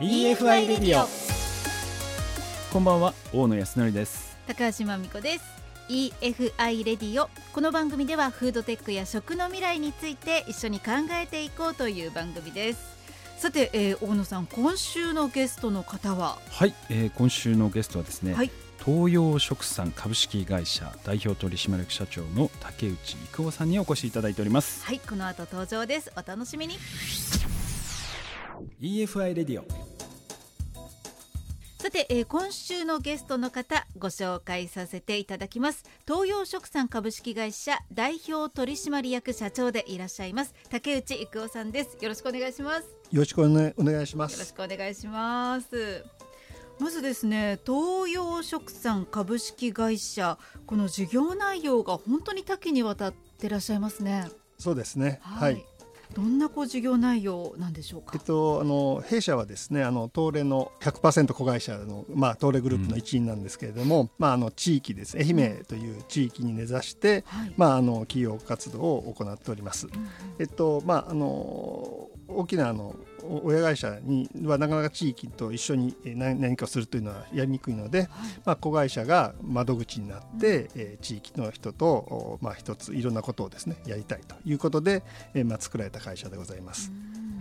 EFI レディオこんばんは大野康則です。高橋真美子です。EFI レディオこの番組ではフードテックや食の未来について一緒に考えていこうという番組です。さて、えー、大野さん今週のゲストの方は？はい、えー、今週のゲストはですね、はい、東洋食産株式会社代表取締役社長の竹内育夫さんにお越しいただいております。はいこの後登場です。お楽しみに。EFI レディオさて、えー、今週のゲストの方ご紹介させていただきます。東洋食産株式会社代表取締役社長でいらっしゃいます竹内育夫さんです。よろしくお願いします。よろしくお,、願いします。よろしくお願いします。まずですね東洋食産株式会社この事業内容が本当に多岐にわたってらっしゃいますね。そうですね。はい、はいどんなこう事業内容なんでしょうか？えっとあの弊社はですねあの東レの100%子会社のまあ東レグループの一員なんですけれども、うん、まああの地域です。愛媛という地域に根ざして、はい、まああの企業活動を行っております。うん、えっとまああの大きなあの親会社にはなかなか地域と一緒に何かをするというのはやりにくいので、はい、まあ、子会社が窓口になって、うん、え地域の人と、まあ、一ついろんなことをですねやりたいということで、えまあ、作られた会社でございます。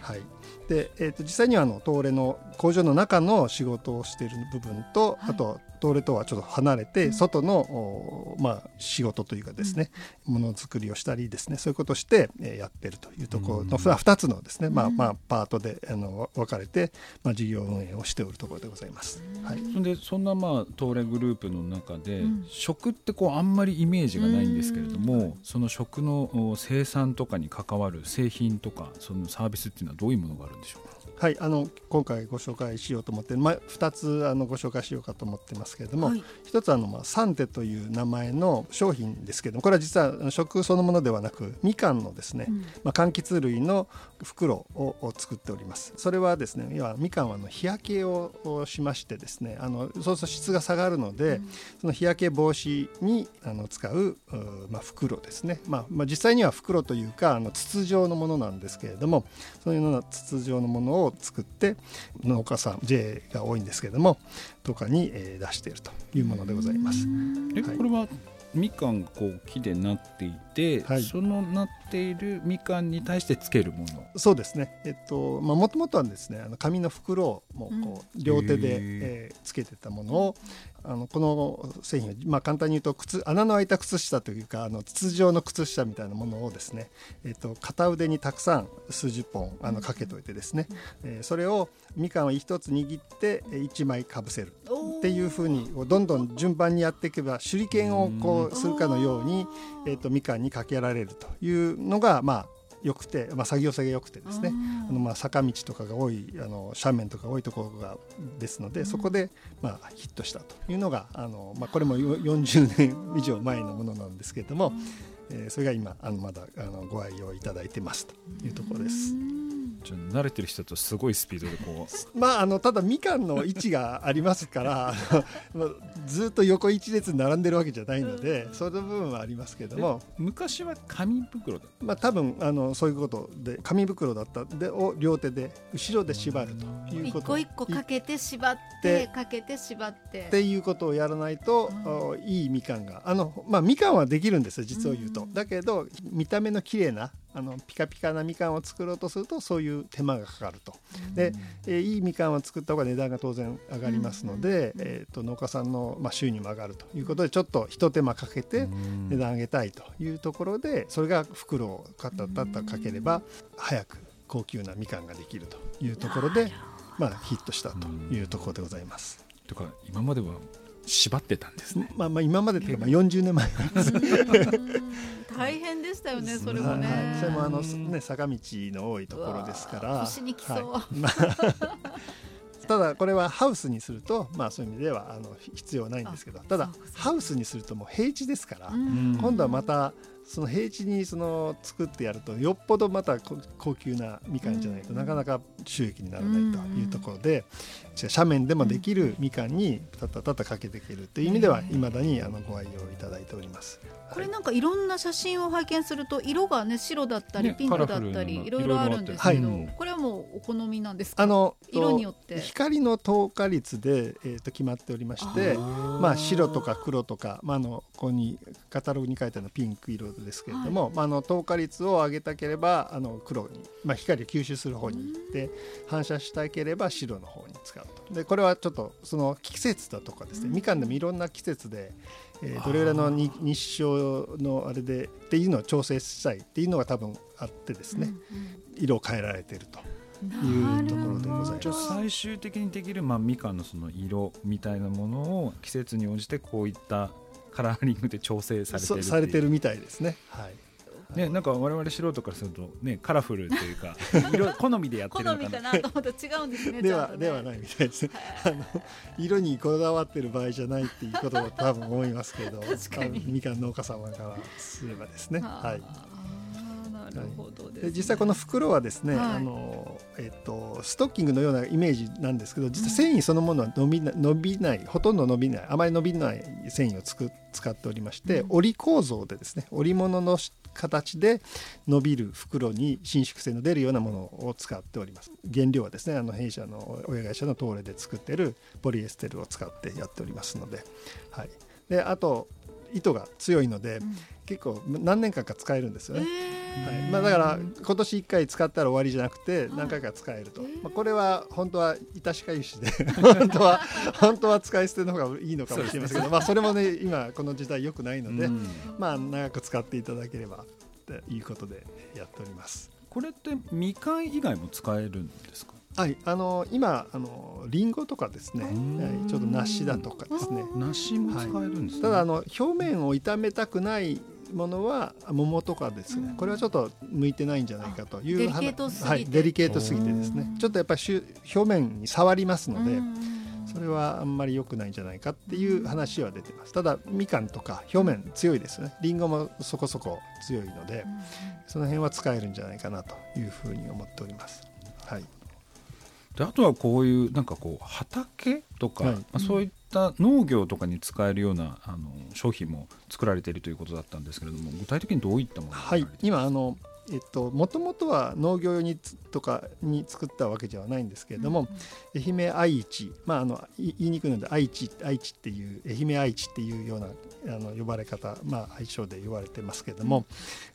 はい。でえーと、実際にはあの東レの工場の中の仕事をしている部分と、はい、あと東レとはちょっと離れて、外の、まあ、仕事というかですね、ものづくりをしたりですねそういうことをして、えー、やってるというところの、うん、2つのですね、まあまあ、パートであの分かれて、まあ、事業運営をしておるところでございます。はい、そでそんな、まあ、東レグループの中で、うん、食ってこうあんまりイメージがないんですけれども、その食の生産とかに関わる製品とかそのサービスっていうのはどういうものがあるんでしょうか？はい、あの今回ご紹介しようと思って、まあ、2つあのご紹介しようかと思ってますけれども、はい、1つあの、まあ、サンテという名前の商品ですけれどもこれは実は食そのものではなくみかんのですね、うん、まあ、柑橘類の袋を作っております。それはですね要はみかんはの日焼けをしましてですねあのそうすると質が下がるので、うん、その日焼け防止にあの使うまあ、袋ですね、まあまあ、実際には袋というかあの筒状のものなんですけれどもそういうような筒状のものを作って農家さん JA が多いんですけれどもとかに、え出しているというものでございます。え、これはみかんこう木でなっていて、はい、そのなっているみかんに対してつけるもの。そうですね。えっとまあもともとはですねあの紙の袋をもうこう、両手で、えー、つけてたものをあのこの製品は、まあ、簡単に言うと靴穴の開いた靴下というかあの筒状の靴下みたいなものをですね、えー、と片腕にたくさん数十本あのかけといてですね、えー、それをみかんを一つ握って1枚かぶせる。っていうふうにどんどん順番にやっていけば手裏剣をこうするかのように、えー、とみかんにかけられるというのがまあ良くて、まあ、作業性が良くてですね。あのまあ坂道とかが多いあの斜面とか多いところがですので、うん、そこでまあヒットしたというのがあの、まあ、これも40年以上前のものなんですけれども、うん、えー、それが今あのまだあのご愛用いただいてますというところです。慣れてる人とすごいスピードでこう。まああのただみかんの位置がありますから ずっと横一列並んでるわけじゃないのでその部分はありますけども。昔は紙袋だまあ多分あのそういうことで紙袋だったでを両手で後ろで縛るということ。一個一個かけて縛ってかけて縛って。っていうことをやらないと、うん、いいみかんが。あのまあみかんはできるんですよ実を言うと、うん、だけど見た目の綺麗なあのピカピカなみかんを作ろうとするとそういう手間がかかると。で、えー、いいみかんを作った方が値段が当然上がりますので、えーと、農家さんの、まあ、収入も上がるということでちょっとひと手間かけて値段上げたいというところでそれが袋をカッタッタッタかければ早く高級なみかんができるというところで、まあ、ヒットしたというところでございます。とか今までは縛ってたんですね。まあまあ今までというかまあ40年前 大変でしたよねそれもね。はい、それもあのね坂道の多いところですから。腰にきそう。はいまあ ただこれはハウスにするとまあそういう意味ではあの必要ないんですけどただハウスにするともう平地ですから今度はまたその平地にその作ってやるとよっぽどまたこ高級なみかんじゃないと、うんなかなか収益にならないというところで、じゃあ斜面でもできるみかんにたたたたかけていけるという意味ではうんいまだにあのご愛用いただいております。これはいなんかいろんな写真を拝見すると色がね白だったりねピンクだったりないろいろあるんですけど、はいこれはもうお好みなんですかあの色によって光の透過率で、えー、と決まっておりましてあまあ、白とか黒とか、まあ、あのここにカタログに書いてあるピンク色ですけれども、まあ、あの透過率を上げたければあの黒に、まあ、光を吸収する方に行って反射したければ白の方に使うと。でこれはちょっとその季節だとかですね、みかんでもいろんな季節で、えーどれぐらいのに日照のあれでっていうのを調整したいっていうのが多分あってですね、色を変えられているというところでございます。最終的にできる、まあ、みかんのその色みたいなものを季節に応じてこういったカラーリングで調整されてるそされてるみたいですね。はいね、なんか我々素人からすると、ね、カラフルというか 色好みでやって好るのかなみかなと思ったら違うんですねでちゃんとねはではないみたいですね。あの色にこだわってる場合じゃないっていうことだと多分思いますけど、確かにあのみかん農家様からすればですね。はい。るほどです、ね。で実際この袋はですね、はい。あのえっとストッキングのようなイメージなんですけど実は繊維そのものは伸びな伸びないほとんど伸びないあまり伸びない繊維をつく使っておりまして、うん。織り構造でですね織物の形で伸びる袋に伸縮性の出るようなものを使っております。原料はですねあの弊社の親会社の東レで作っているポリエステルを使ってやっておりますので,、はい、であと糸が強いので、うん。結構何年間か使えるんですよね。えー。はい。まあ、だから今年1回使ったら終わりじゃなくて何回か使えると、まあ、これは本当は致し返しで 本当は本当は使い捨ての方がいいのかもしれませんけど、まあ、それもね今この時代良くないので、うん。まあ、長く使っていただければということでやっております。これってみかん以外も使えるんですか？はい、あの今あのリンゴとかですね、ん。はい、ちょっと梨だとかですね。梨も使えるんですね、ただあの表面を傷めたくないものは桃とかですね、これはちょっと向いてないんじゃないかというデリケートすぎて。はい、デリケートすぎてですね。ちょっとやっぱりしゅ表面に触りますので、うん。それはあんまり良くないんじゃないかっていう話は出てます。ただみかんとか表面強いですよね。りんごもそこそこ強いのでその辺は使えるんじゃないかなというふうに思っております。はいであとはこういうなんかこう畑とか、はい。まあ、そういった農業とかに使えるようなあの商品も作られているということだったんですけれども具体的にどういったものがはい。今あのえっともともとは農業用につとかに作ったわけではないんですけれども、愛媛愛知。まああのい言いにくいので愛知愛知っていう愛媛愛知っていうようなあの呼ばれ方まあ愛称で呼ばれてますけれども、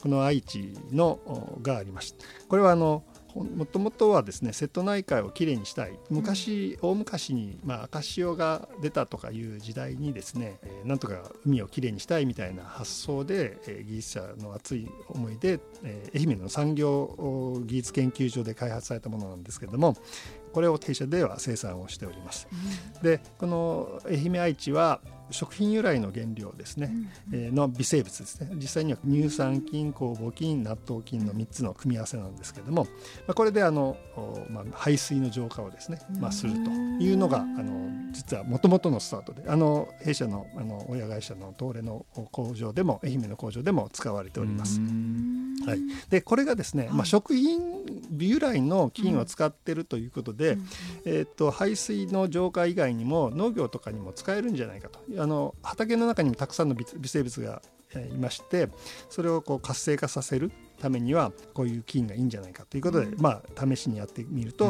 この愛知のおがありました。これはあのもともとはですね瀬戸内海をきれいにしたい。昔、大昔に、まあ、赤潮が出たとかいう時代にですね、えーなんとか海をきれいにしたいみたいな発想で、えー技術者の熱い思いで、えー愛媛の産業お技術研究所で開発されたものなんですけれどもこれを弊社では生産をしております。でこの愛媛愛知は食品由来の原料ですね、えーの微生物ですね。実際には乳酸菌酵母菌納豆菌の3つの組み合わせなんですけども、まあ、これであの、おまあ、排水の浄化をですね、まあ、するというのがあの実はもともとのスタートであの弊社のあの親会社の東レの工場でも愛媛の工場でも使われております。はい、でこれがですね、まあ、食品由来の菌を使ってるということで、えー、と排水の浄化以外にも農業とかにも使えるんじゃないかと。あの畑の中にもたくさんの微微生物がえーいましてそれをこう活性化させるためにはこういう菌がいいんじゃないかということで、まあ、試しにやってみると,、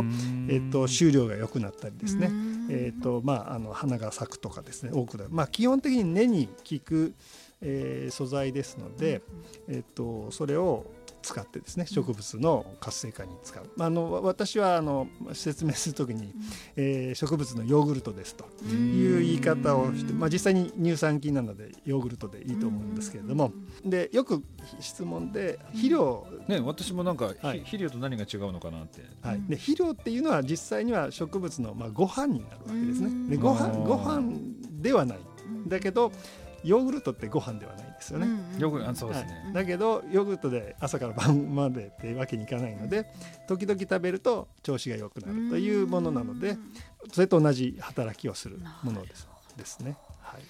えー、と収量が良くなったりですね、えーとまあ、あの花が咲くとかですね多くなる、まあ、基本的に根に効く、えー素材ですので、えー、とそれを使ってですね植物の活性化に使う、まあ、あの私はあの説明するときに、えー植物のヨーグルトですという言い方をして、まあ、実際に乳酸菌なのでヨーグルトでいいと思うんですけれども。でよく質問で肥料。ね、私もなんか、ひはい。肥料と何が違うのかなって。はい、で肥料っていうのは実際には植物のまあご飯になるわけですね。でご飯うん。ご飯ではない。だけどヨーグルトってご飯ではないですよね。よくあそうですはね、い、だけどヨーグルトで朝から晩までっていうわけにいかないので時々食べると調子が良くなるというものなのでそれと同じ働きをするものですですね。はい。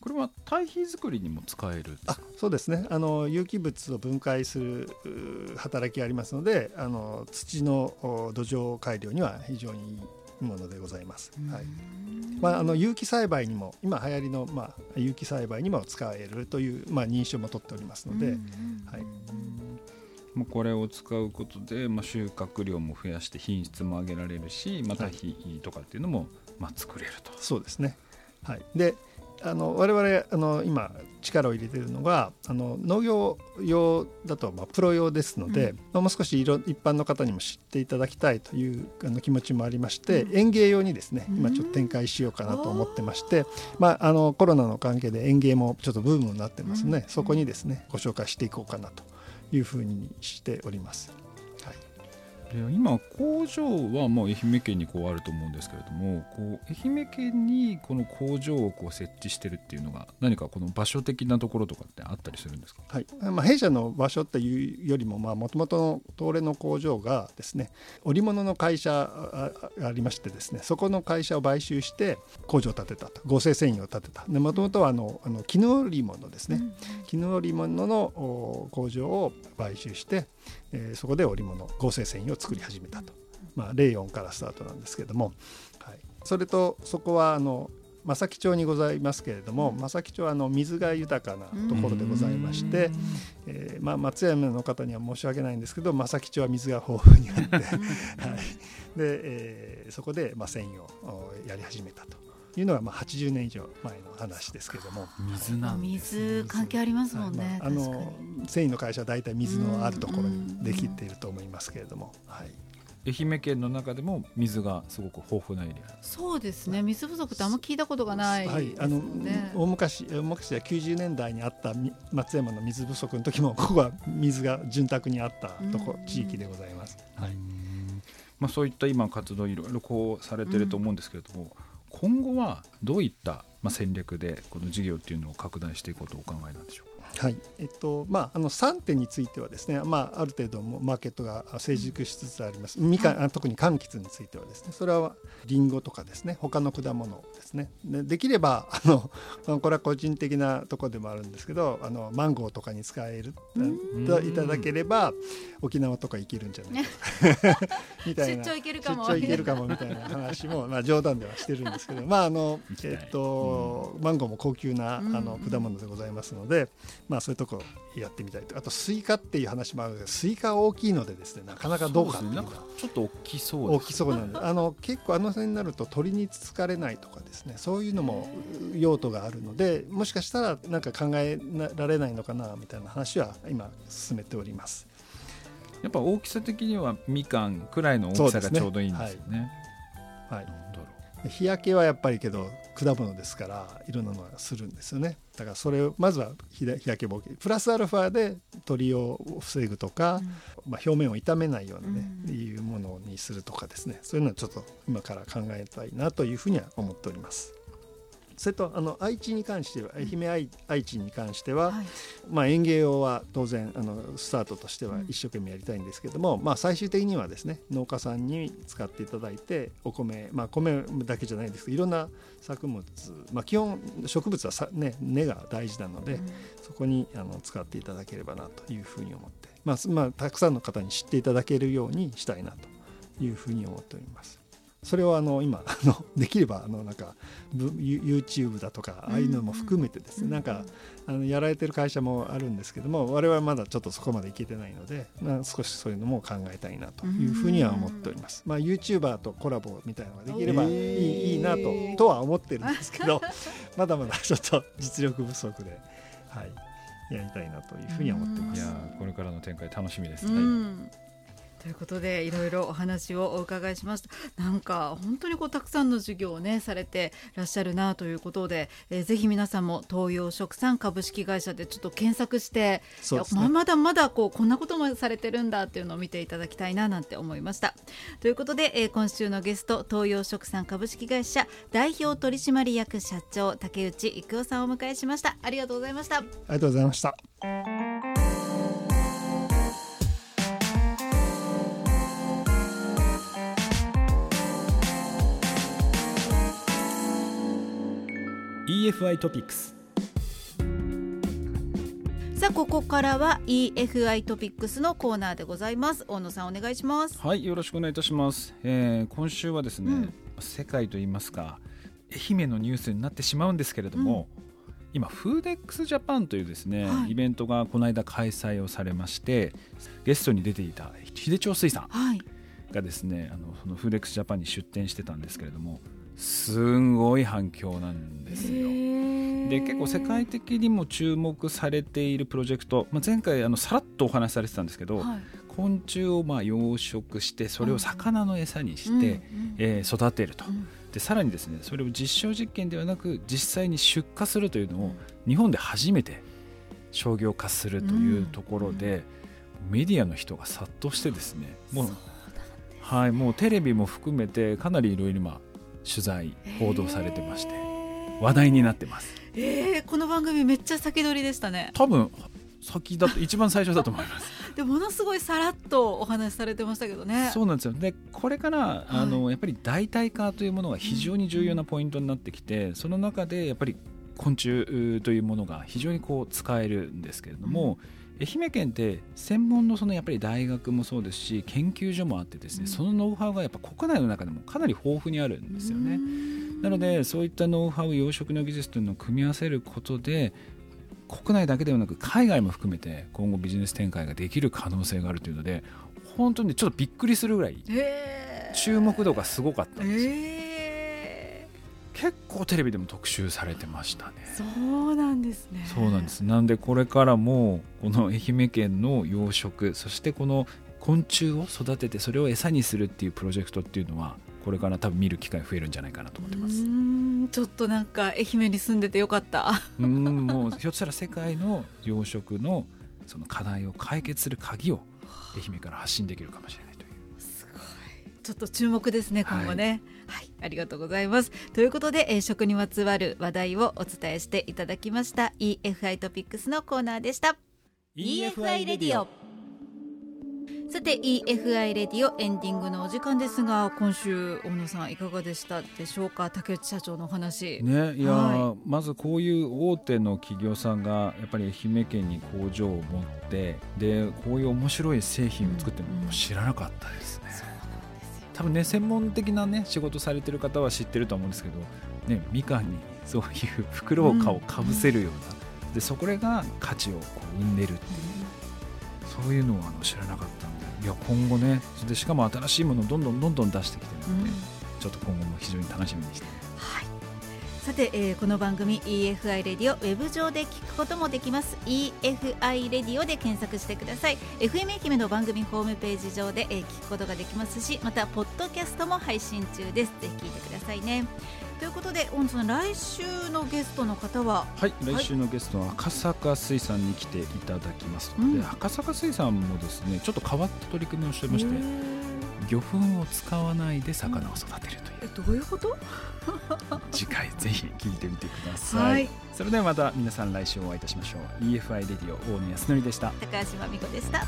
これは堆肥作りにも使えるあか？そうですね。あの有機物を分解するう働きがありますのであの土のお土壌改良には非常にいいものでございます。はい。まあ、あの有機栽培にも今流行りの、まあ、有機栽培にも使えるという、まあ、認証も取っておりますので、はい、もうこれを使うことで、まあ、収穫量も増やして品質も上げられるしまた肥とかっていうのも、まあ、作れると。そうですね、はい、であの我々あの今力を入れているのがあの農業用だとまあプロ用ですので、うん。まあ、もう少し一般の方にも知っていただきたいというあの気持ちもありまして、うん。園芸用にですねうん。今ちょっと展開しようかなと思ってまして、まあ、あのコロナの関係で園芸もちょっとブームになってますので、うん。そこにですねご紹介していこうかなというふうにしております。はいで今工場はもう愛媛県にこうあると思うんですけれどもこう愛媛県にこの工場をこう設置してるっていうのが何かこの場所的なところとかってあったりするんですか？はい。まあ、弊社の場所っていうよりももともとの東レの工場がですね織物の会社ああありましてですねそこの会社を買収して工場を建てたと。合成繊維を建てた。もともとはあのあの絹織物ですね、絹織物のお工場を買収して、えーそこで織物合成繊維を作り始めたと、まあ、レイヨンからスタートなんですけれども、はい、それとそこはあの正木町にございますけれども正木町はあの水が豊かなところでございまして、えーまあ、松山の方には申し訳ないんですけど正木町は水が豊富にあって、はい。でえーそこで、まあ、繊維をおやり始めたというのが、まあ、80年以上前の話ですけれども。水なんです水関係ありますもんね、はい。まあ、あのに。繊維の会社は大体水のあるところにできていると思いますけれども、はい、愛媛県の中でも水がすごく豊富なエリア。そうですね。水不足ってあんま聞いたことがないはい、あの大昔大昔は90年代にあったみ松山の水不足の時もここは水が潤沢にあったとこうん。地域でございます。はい、まあ、そういった今活動いろいろこうされてると思うんですけれども、今後はどういった戦略でこの事業っていうのを拡大していこうとお考えなんでしょうか？はい。えっとまあ、あの3点についてはですね、まあ、ある程度もマーケットが成熟しつつあります。みかんあ特に柑橘についてはですね。それはリンゴとかですね。他の果物ですね。でできればあのこれは個人的なところでもあるんですけどあのマンゴーとかに使えるいただければ沖縄とか行けるんじゃないか みたいな。出張行けるかも。出張行けるかもみたいな話も、まあ、冗談ではしてるんですけど、まああのえっとマンゴーも高級なあのうん。果物でございますので、まあ、そういうとこやってみたいとあとスイカっていう話もあるんですけどスイカは大きいのでですねなかなかどうかっていうねちょっと大きそう大きそうなんであの結構あの辺になると鳥につつかれないとかですねそういうのも用途があるのでもしかしたらなんか考えられないのかなみたいな話は今進めております。やっぱ大きさ的にはみかんくらいの大きさがちょうどいいんですよね。はい日焼けはやっぱりけど果物ですからいろんなのがするんですよね。だからそれをまずは日日焼け防止。プラスアルファで鳥を防ぐとか、まあ、表面を傷めないようなね、うん。いうものにするとかですね。そういうのはちょっと今から考えたいなというふうには思っております。それとあの愛知に関しては愛媛愛愛知に関しては、はい。まあ、園芸用は当然あのスタートとしては一生懸命やりたいんですけども、まあ、最終的にはですね農家さんに使っていただいてお米、まあ、米だけじゃないんですけどいろんな作物、まあ、基本植物はさ、ね、根が大事なので、そこにあの使っていただければなというふうに思って、まあすまあ、たくさんの方に知っていただけるようにしたいなというふうに思っております。それをあの今 あのできればあのなんか YouTube だとかああいうのも含めてですね、なんかあのやられてる会社もあるんですけども我々はまだちょっとそこまでいけてないので、まあ、少しそういうのも考えたいなというふうには思っております。まあ、YouTuber とコラボみたいなのができればいい,、いいなととは思ってるんですけど まだまだちょっと実力不足で、はい、やりたいなというふうには思ってます。これからの展開楽しみです、うはということでいろいろお話をお伺いしました。なんか本当にこうたくさんの授業をねされてらっしゃるなということで、えーぜひ皆さんも東洋食産株式会社でちょっと検索してね。まだまだこうこんなこともされてるんだっていうのを見ていただきたいななんて思いました。ということで、えー今週のゲスト東洋食産株式会社代表取締役社長竹内育夫さんをお迎えしました。ありがとうございました。ありがとうございました。EFI トピックスさあここからは EFI トピックスのコーナーでございます。大野さんお願いします。はいよろしくお願いいたします、えー、今週はですね、うん。世界といいますか愛媛のニュースになってしまうんですけれども、今フーデックスジャパンというですね、はい。イベントがこの間開催をされましてゲストに出ていた秀町水産はい。がですねあのそのフーデックスジャパンに出展してたんですけれどもすんごい反響なんですよ。で結構世界的にも注目されているプロジェクト、まあ、前回あのさらっとお話しされてたんですけど、はい。昆虫をまあ養殖してそれを魚の餌にして、うんうんえー育てると、うん。でさらにですねそれを実証実験ではなく実際に出荷するというのを日本で初めて商業化するというところで、メディアの人が殺到してですねもうはい、もうテレビも含めてかなりいろいろ今取材報道されてまして話題になってます。えー、この番組めっちゃ先取りでしたね。多分先だと一番最初だと思います。でものすごいさらっとお話しされてましたけどね。そうなんですよ。でこれからあの、やっぱり代替化というものが非常に重要なポイントになってきて、その中でやっぱり昆虫というものが非常にこう使えるんですけれども、愛媛県って専門のそのやっぱり大学もそうですし研究所もあってですね、うん。そのノウハウがやっぱ国内の中でもかなり豊富にあるんですよね。なのでそういったノウハウ養殖の技術というのを組み合わせることで国内だけではなく海外も含めて今後ビジネス展開ができる可能性があるというので本当にちょっとびっくりするぐらいえー、注目度がすごかったんですよ、え結構テレビでも特集されてましたね。ー、そうなんですね。そうなんです。なんでこれからもこの愛媛県の養殖そしてこの昆虫を育ててそれを餌にするっていうプロジェクトっていうのはこれから多分見る機会増えるんじゃないかなと思ってます。うーん。ちょっとなんか愛媛に住んでてよかった。うんもうひょっとしたら世界の養殖のその課題を解決する鍵を愛媛から発信できるかもしれないという。ちょっと注目ですね今後ね。はい、ありがとうございます。ということで、えー食にまつわる話題をお伝えしていただきました EFI トピックスのコーナーでした。EFI レディオさて EFI レディオエンディングのお時間ですが今週大野さんいかがでしたでしょうか？竹内社長のお話、ねいやー、はまずこういう大手の企業さんがやっぱり愛媛県に工場を持ってでこういう面白い製品を作ってるのも知らなかったです。ね、多分ね専門的なね仕事されてる方は知ってると思うんですけど、ね、みかんにそういう袋をかをかぶせるような、でそこれが価値をこう生んでるっていう。そういうのをあの知らなかったんで。いや今後ねでしかも新しいものをどんどんどんどん出してきてるので、ちょっと今後も非常に楽しみにしてはいさて、えーこの番組 EFI レディオウェブ上で聞くこともできます。EFI レディオで検索してください。FM 愛媛の番組ホームページ上で、えー聞くことができますしまたポッドキャストも配信中です。ぜひ聞いてくださいね。ということで大野さん来週のゲストの方は？はい、来週のゲストは赤坂水産に来ていただきますので、うん。赤坂水産もですねちょっと変わった取り組みをしてまして魚粉を使わないで魚を育てるという、えどういうこと？次回ぜひ聞いてみてください、はい。それではまた皆さん来週お会いいたしましょう。EFI レディオ大野康則でした。高橋真美子でした